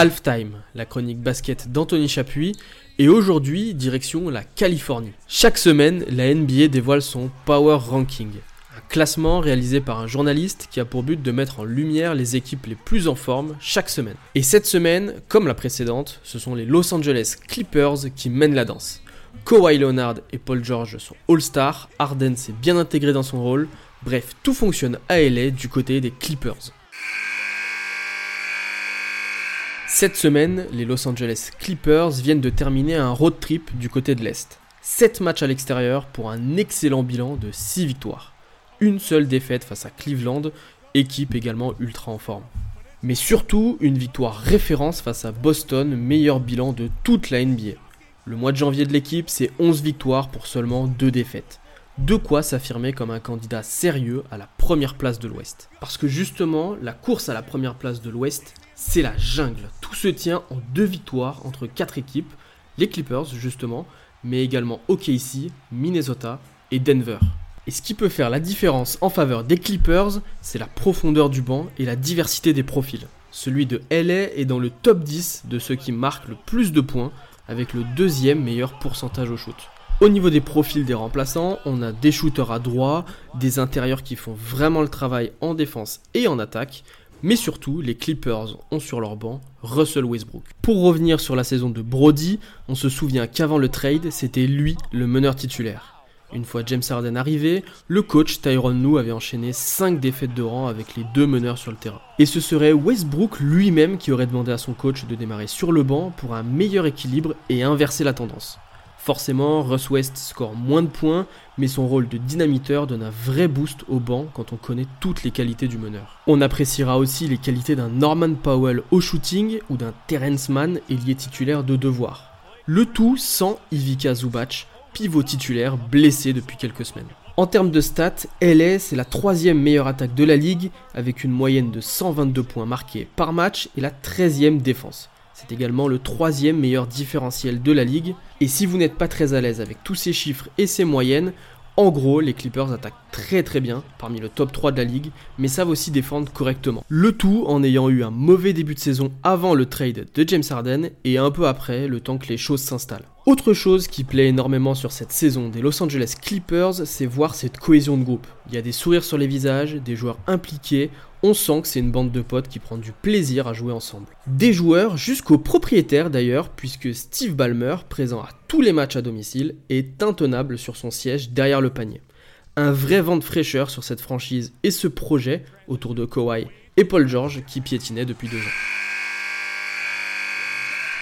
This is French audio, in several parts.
Halftime, la chronique basket d'Anthony Chapuis, et aujourd'hui, direction la Californie. Chaque semaine, la NBA dévoile son Power Ranking, un classement réalisé par un journaliste qui a pour but de mettre en lumière les équipes les plus en forme chaque semaine. Et cette semaine, comme la précédente, ce sont les Los Angeles Clippers qui mènent la danse. Kawhi Leonard et Paul George sont All-Stars, Harden s'est bien intégré dans son rôle, bref, tout fonctionne à LA du côté des Clippers. Cette semaine, les Los Angeles Clippers viennent de terminer un road trip du côté de l'Est. 7 matchs à l'extérieur pour un excellent bilan de 6 victoires. Une seule défaite face à Cleveland, équipe également ultra en forme. Mais surtout une victoire référence face à Boston, meilleur bilan de toute la NBA. Le mois de janvier de l'équipe, c'est 11 victoires pour seulement 2 défaites. De quoi s'affirmer comme un candidat sérieux à la première place de l'Ouest. Parce que justement, la course à la première place de l'Ouest, c'est la jungle. Tout se tient en deux victoires entre quatre équipes, les Clippers justement, mais également OKC, Minnesota et Denver. Et ce qui peut faire la différence en faveur des Clippers, c'est la profondeur du banc et la diversité des profils. Celui de LA est dans le top 10 de ceux qui marquent le plus de points, avec le deuxième meilleur pourcentage au shoot. Au niveau des profils des remplaçants, on a des shooters à droit, des intérieurs qui font vraiment le travail en défense et en attaque, mais surtout, les Clippers ont sur leur banc Russell Westbrook. Pour revenir sur la saison de Brody, on se souvient qu'avant le trade, c'était lui le meneur titulaire. Une fois James Harden arrivé, le coach Tyron Lue avait enchaîné 5 défaites de rang avec les deux meneurs sur le terrain. Et ce serait Westbrook lui-même qui aurait demandé à son coach de démarrer sur le banc pour un meilleur équilibre et inverser la tendance. Forcément, Russ West score moins de points, mais son rôle de dynamiteur donne un vrai boost au banc quand on connaît toutes les qualités du meneur. On appréciera aussi les qualités d'un Norman Powell au shooting ou d'un Terence Mann ailier titulaire de devoir. Le tout sans Ivica Zubac, pivot titulaire blessé depuis quelques semaines. En termes de stats, LA c'est la troisième meilleure attaque de la ligue avec une moyenne de 122 points marqués par match et la 13e défense. C'est également le troisième meilleur différentiel de la ligue. Et si vous n'êtes pas très à l'aise avec tous ces chiffres et ces moyennes, en gros, les Clippers attaquent très très bien, parmi le top 3 de la ligue, mais savent aussi défendre correctement. Le tout en ayant eu un mauvais début de saison avant le trade de James Harden et un peu après, le temps que les choses s'installent. Autre chose qui plaît énormément sur cette saison des Los Angeles Clippers, c'est voir cette cohésion de groupe. Il y a des sourires sur les visages, des joueurs impliqués, on sent que c'est une bande de potes qui prend du plaisir à jouer ensemble. Des joueurs jusqu'aux propriétaires d'ailleurs, puisque Steve Ballmer, présent à tous les matchs à domicile, est intenable sur son siège derrière le panier. Un vrai vent de fraîcheur sur cette franchise et ce projet autour de Kawhi et Paul George qui piétinaient depuis deux ans.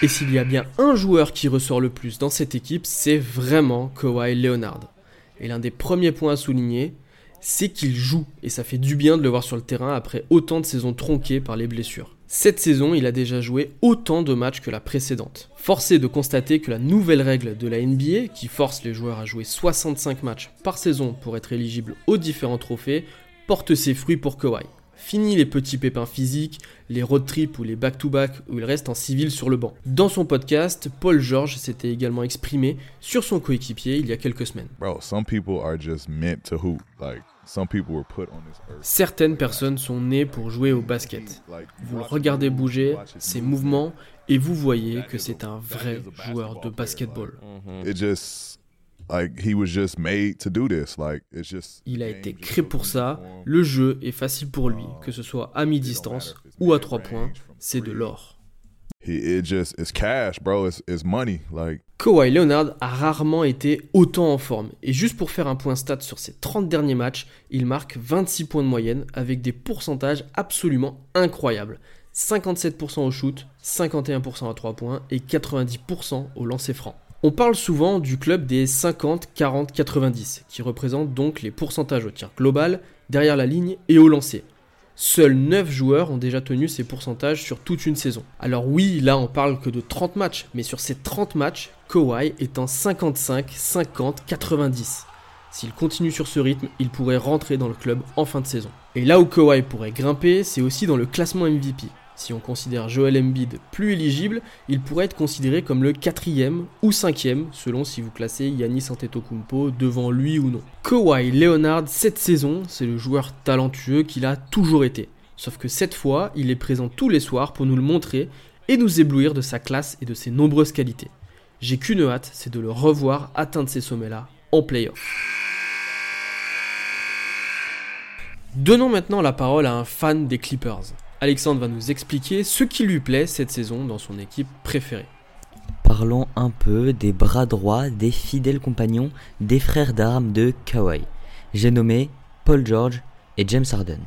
Et s'il y a bien un joueur qui ressort le plus dans cette équipe, c'est vraiment Kawhi Leonard. Et l'un des premiers points à souligner, c'est qu'il joue et ça fait du bien de le voir sur le terrain après autant de saisons tronquées par les blessures. Cette saison, il a déjà joué autant de matchs que la précédente. Forcé de constater que la nouvelle règle de la NBA, qui force les joueurs à jouer 65 matchs par saison pour être éligibles aux différents trophées, porte ses fruits pour Kawhi. Fini les petits pépins physiques, les road trips ou les back-to-back où il reste en civil sur le banc. Dans son podcast, Paul George s'était également exprimé sur son coéquipier il y a quelques semaines. Certaines personnes sont nées pour jouer au basket. Vous le regardez bouger, ses mouvements, et vous voyez que c'est un vrai joueur de basketball. Il a été créé pour ça. Le jeu est facile pour lui, que ce soit à mi-distance ou à trois points, c'est de l'or. Kawhi Leonard a rarement été autant en forme. Et juste pour faire un point stat sur ses 30 derniers matchs, il marque 26 points de moyenne avec des pourcentages absolument incroyables. 57% au shoot, 51% à 3 points et 90% au lancer franc. On parle souvent du club des 50, 40, 90, qui représente donc les pourcentages au tir global, derrière la ligne et au lancer. Seuls 9 joueurs ont déjà tenu ces pourcentages sur toute une saison. Alors oui, là on parle que de 30 matchs, mais sur ces 30 matchs, Kawhi est en 55, 50, 90. S'il continue sur ce rythme, il pourrait rentrer dans le club en fin de saison. Et là où Kawhi pourrait grimper, c'est aussi dans le classement MVP. Si on considère Joel Embiid plus éligible, il pourrait être considéré comme le quatrième ou cinquième, selon si vous classez Yannis Antetokounmpo devant lui ou non. Kawhi Leonard, cette saison, c'est le joueur talentueux qu'il a toujours été. Sauf que cette fois, il est présent tous les soirs pour nous le montrer et nous éblouir de sa classe et de ses nombreuses qualités. J'ai qu'une hâte, c'est de le revoir atteindre ces sommets-là en playoff. Donnons maintenant la parole à un fan des Clippers. Alexandre va nous expliquer ce qui lui plaît cette saison dans son équipe préférée. Parlons un peu des bras droits, des fidèles compagnons, des frères d'armes de Kawhi. J'ai nommé Paul George et James Harden.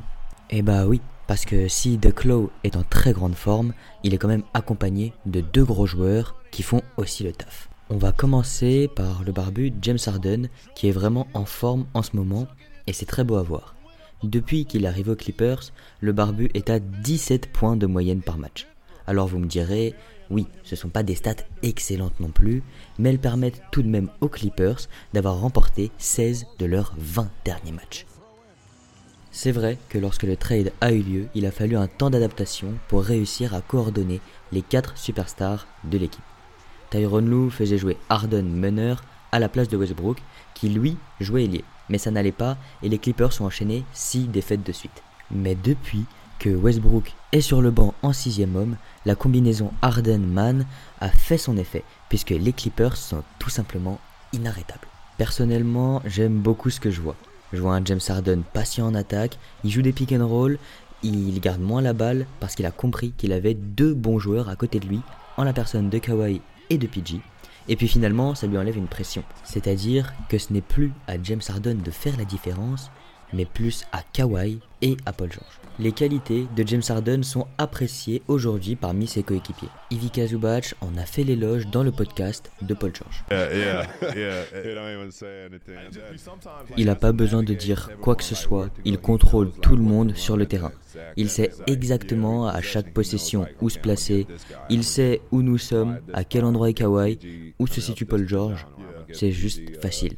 Eh bah oui, parce que si The Claw est en très grande forme, il est quand même accompagné de deux gros joueurs qui font aussi le taf. On va commencer par le barbu James Harden qui est vraiment en forme en ce moment et c'est très beau à voir. Depuis qu'il arrive aux Clippers, le barbu est à 17 points de moyenne par match. Alors vous me direz, oui, ce ne sont pas des stats excellentes non plus, mais elles permettent tout de même aux Clippers d'avoir remporté 16 de leurs 20 derniers matchs. C'est vrai que lorsque le trade a eu lieu, il a fallu un temps d'adaptation pour réussir à coordonner les 4 superstars de l'équipe. Tyron Lue faisait jouer Harden meneur à la place de Westbrook, qui lui jouait ailier. Mais ça n'allait pas et les Clippers ont enchaîné 6 défaites de suite. Mais depuis que Westbrook est sur le banc en sixième homme, la combinaison Harden-Man a fait son effet, puisque les Clippers sont tout simplement inarrêtables. Personnellement, j'aime beaucoup ce que je vois. Je vois un James Harden patient en attaque, il joue des pick and roll, il garde moins la balle parce qu'il a compris qu'il avait deux bons joueurs à côté de lui, en la personne de Kawhi et de PG. Et puis finalement, ça lui enlève une pression. C'est-à-dire que ce n'est plus à James Harden de faire la différence, mais plus à Kawhi et à Paul George. Les qualités de James Harden sont appréciées aujourd'hui parmi ses coéquipiers. Ivica Zubac en a fait l'éloge dans le podcast de Paul George. Il n'a pas besoin de dire quoi que ce soit, il contrôle tout le monde sur le terrain. Il sait exactement à chaque possession où se placer, il sait où nous sommes, à quel endroit est Kawhi, où se situe Paul George. C'est juste facile.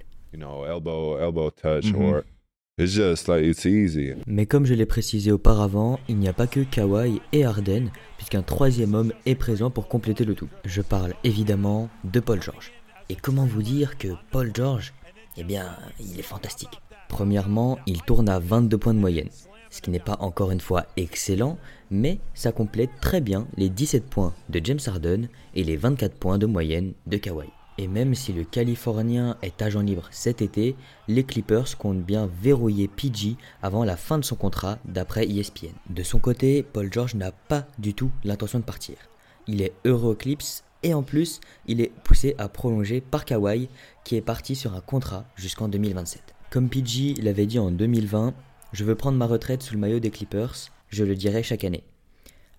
Mais comme je l'ai précisé auparavant, il n'y a pas que Kawhi et Harden, puisqu'un troisième homme est présent pour compléter le tout. Je parle évidemment de Paul George. Et comment vous dire que Paul George, eh bien, il est fantastique. Premièrement, il tourne à 22 points de moyenne, ce qui n'est pas encore une fois excellent, mais ça complète très bien les 17 points de James Harden et les 24 points de moyenne de Kawhi. Et même si le Californien est agent libre cet été, les Clippers comptent bien verrouiller PG avant la fin de son contrat d'après ESPN. De son côté, Paul George n'a pas du tout l'intention de partir. Il est heureux Clips et en plus, il est poussé à prolonger par Kawhi qui est parti sur un contrat jusqu'en 2027. Comme PG l'avait dit en 2020, je veux prendre ma retraite sous le maillot des Clippers, je le dirai chaque année.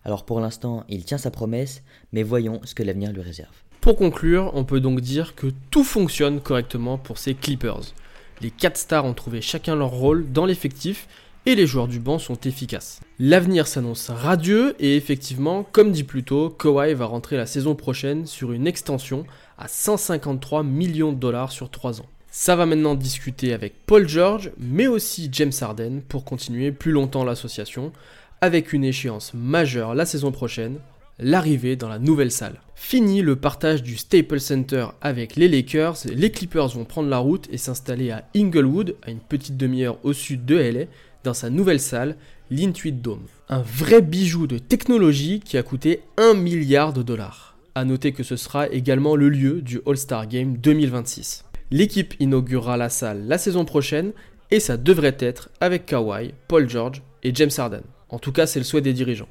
Alors pour l'instant, il tient sa promesse, mais voyons ce que l'avenir lui réserve. Pour conclure, on peut donc dire que tout fonctionne correctement pour ces Clippers. Les 4 stars ont trouvé chacun leur rôle dans l'effectif et les joueurs du banc sont efficaces. L'avenir s'annonce radieux et effectivement, comme dit plus tôt, Kawhi va rentrer la saison prochaine sur une extension à 153 millions de dollars sur 3 ans. Ça va maintenant discuter avec Paul George, mais aussi James Harden pour continuer plus longtemps l'association, avec une échéance majeure la saison prochaine, l'arrivée dans la nouvelle salle. Fini le partage du Staples Center avec les Lakers, les Clippers vont prendre la route et s'installer à Inglewood, à une petite demi-heure au sud de LA, dans sa nouvelle salle, l'Intuit Dome. Un vrai bijou de technologie qui a coûté 1 milliard de dollars. A noter que ce sera également le lieu du All-Star Game 2026. L'équipe inaugurera la salle la saison prochaine et ça devrait être avec Kawhi, Paul George et James Harden. En tout cas, c'est le souhait des dirigeants.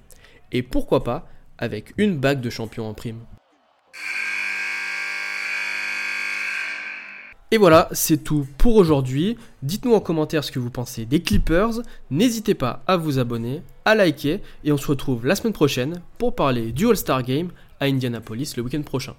Et pourquoi pas avec une bague de champion en prime. Et voilà, c'est tout pour aujourd'hui. Dites-nous en commentaire ce que vous pensez des Clippers. N'hésitez pas à vous abonner, à liker et on se retrouve la semaine prochaine pour parler du All-Star Game à Indianapolis le week-end prochain.